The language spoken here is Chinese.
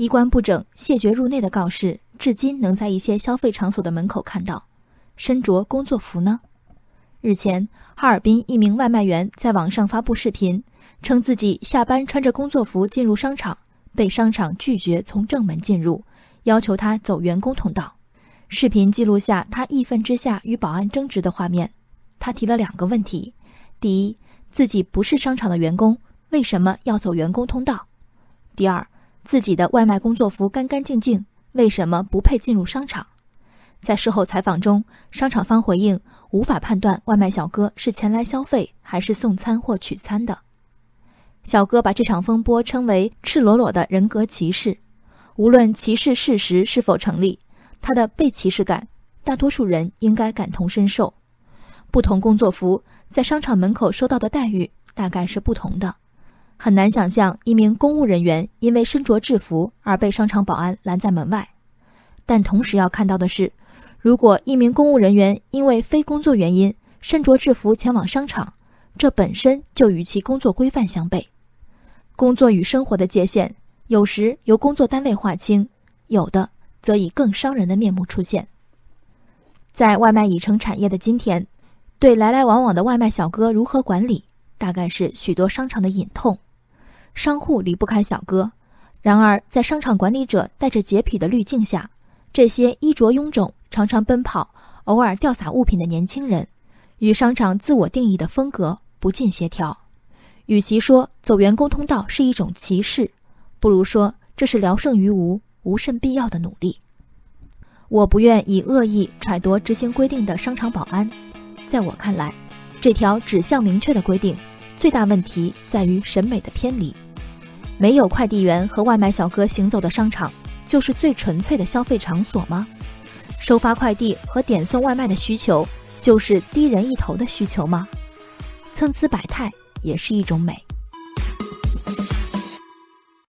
衣冠不整、谢绝入内的告示，至今能在一些消费场所的门口看到。身着工作服呢？日前，哈尔滨一名外卖员在网上发布视频，称自己下班穿着工作服进入商场，被商场拒绝从正门进入，要求他走员工通道。视频记录下他义愤之下与保安争执的画面。他提了两个问题：第一，自己不是商场的员工，为什么要走员工通道？第二，自己的外卖工作服干干净净，为什么不配进入商场？在事后采访中，商场方回应无法判断外卖小哥是前来消费还是送餐或取餐的。小哥把这场风波称为赤裸裸的人格歧视。无论歧视事实是否成立，他的被歧视感，大多数人应该感同身受。不同工作服在商场门口收到的待遇大概是不同的。很难想象一名公务人员因为身着制服而被商场保安拦在门外，但同时要看到的是。如果一名公务人员因为非工作原因身着制服前往商场，这本身就与其工作规范相悖。工作与生活的界限有时由工作单位划清，有的则以更伤人的面目出现。在外卖已成产业的今天，对来来往往的外卖小哥如何管理，大概是许多商场的隐痛。商户离不开小哥，然而在商场管理者带着洁癖的滤镜下，这些衣着臃肿。常常奔跑、偶尔掉洒物品的年轻人，与商场自我定义的风格不尽协调。与其说走员工通道是一种歧视，不如说这是聊胜于无、无甚必要的努力。我不愿以恶意揣度执行规定的商场保安。在我看来，这条指向明确的规定，最大问题在于审美的偏离。没有快递员和外卖小哥行走的商场，就是最纯粹的消费场所吗？收发快递和点送外卖的需求，就是低人一头的需求吗？参差百态也是一种美。